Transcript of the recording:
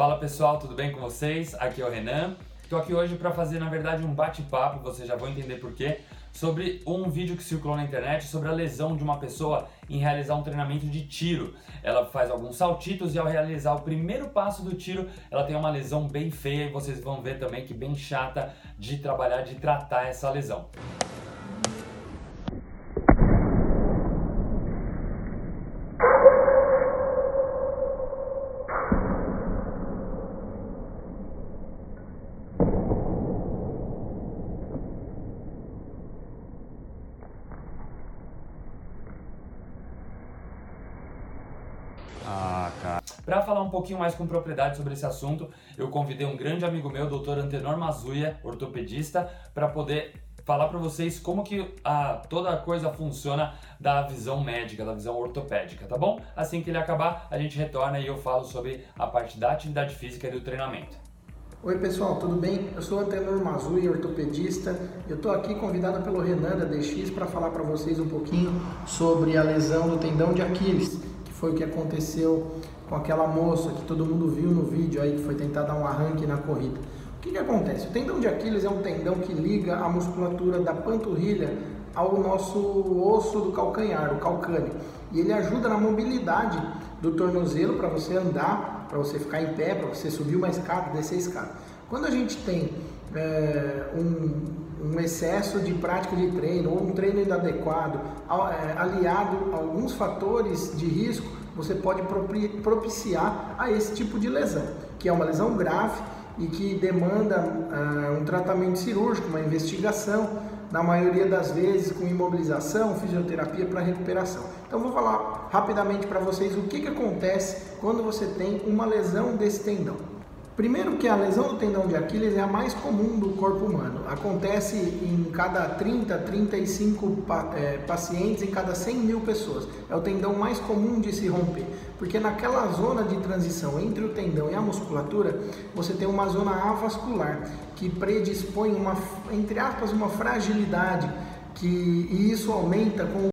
Fala pessoal, tudo bem com vocês? Aqui é o Renan. Estou aqui hoje para fazer, na verdade, um bate-papo, vocês já vão entender porquê, sobre um vídeo que circulou na internet sobre a lesão de uma pessoa em realizar um treinamento de tiro. Ela faz alguns saltitos e ao realizar o primeiro passo do tiro, ela tem uma lesão bem feia e vocês vão ver também que bem chata de trabalhar, de tratar essa lesão. Ah, cara. Para falar um pouquinho mais com propriedade sobre esse assunto, eu convidei um grande amigo meu, Dr. Antenor Mazuia, ortopedista, para poder falar para vocês como que a, toda a coisa funciona da visão médica, da visão ortopédica, tá bom? Assim que ele acabar, a gente retorna e eu falo sobre a parte da atividade física e do treinamento. Oi pessoal, tudo bem? Eu sou o Antenor Mazui, ortopedista. Eu estou aqui convidado pelo Renan da DX para falar para vocês um pouquinho sobre a lesão do tendão de Aquiles, foi o que aconteceu com aquela moça que todo mundo viu no vídeo aí que foi tentar dar um arranque na corrida. O que, que acontece? O tendão de Aquiles é um tendão que liga a musculatura da panturrilha ao nosso osso do calcanhar, o calcâneo. E ele ajuda na mobilidade do tornozelo para você andar, para você ficar em pé, para você subir uma escada, descer a escada. Quando a gente tem é, um, um, excesso de prática de treino ou um treino inadequado, é, aliado a alguns fatores de risco, você pode propiciar a esse tipo de lesão, que é uma lesão grave e que demanda uh, um tratamento cirúrgico, uma investigação, na maioria das vezes com imobilização, fisioterapia para recuperação. Então vou falar rapidamente para vocês o que, que acontece quando você tem uma lesão desse tendão. Primeiro que a lesão do tendão de Aquiles é a mais comum do corpo humano. Acontece em cada 30, 35 é, pacientes em cada 100 mil pessoas. É o tendão mais comum de se romper, porque naquela zona de transição entre o tendão e a musculatura, você tem uma zona avascular que predispõe uma, entre aspas, uma fragilidade que e isso aumenta com